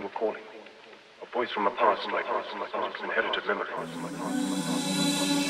Something were calling. A voice from the past, like inherited memory.